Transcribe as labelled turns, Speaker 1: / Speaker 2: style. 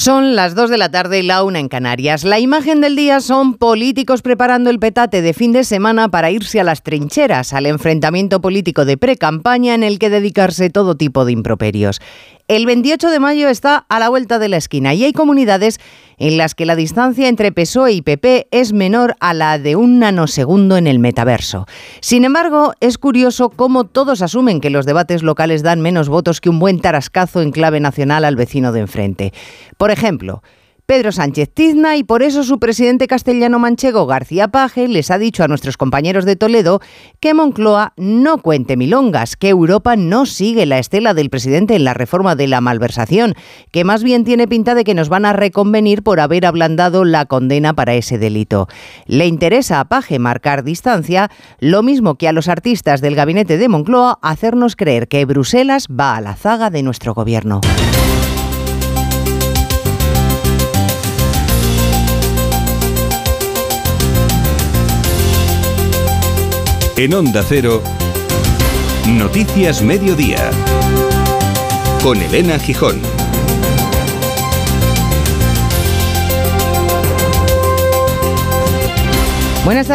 Speaker 1: Son las 2 de la tarde y la una en Canarias. La imagen del día son políticos preparando el petate de fin de semana para irse a las trincheras, al enfrentamiento político de pre-campaña en el que dedicarse todo tipo de improperios. El 28 de mayo está a la vuelta de la esquina y hay comunidades en las que la distancia entre PSOE y PP es menor a la de un nanosegundo en el metaverso. Sin embargo, es curioso cómo todos asumen que los debates locales dan menos votos que un buen tarascazo en clave nacional al vecino de enfrente. Por ejemplo, Pedro Sánchez Tizna y por eso su presidente castellano manchego García Paje les ha dicho a nuestros compañeros de Toledo que Moncloa no cuente milongas, que Europa no sigue la estela del presidente en la reforma de la malversación, que más bien tiene pinta de que nos van a reconvenir por haber ablandado la condena para ese delito. Le interesa a Paje marcar distancia, lo mismo que a los artistas del gabinete de Moncloa hacernos creer que Bruselas va a la zaga de nuestro gobierno.
Speaker 2: En Onda Cero, Noticias Mediodía, con Elena Gijón.
Speaker 1: Buenas tardes.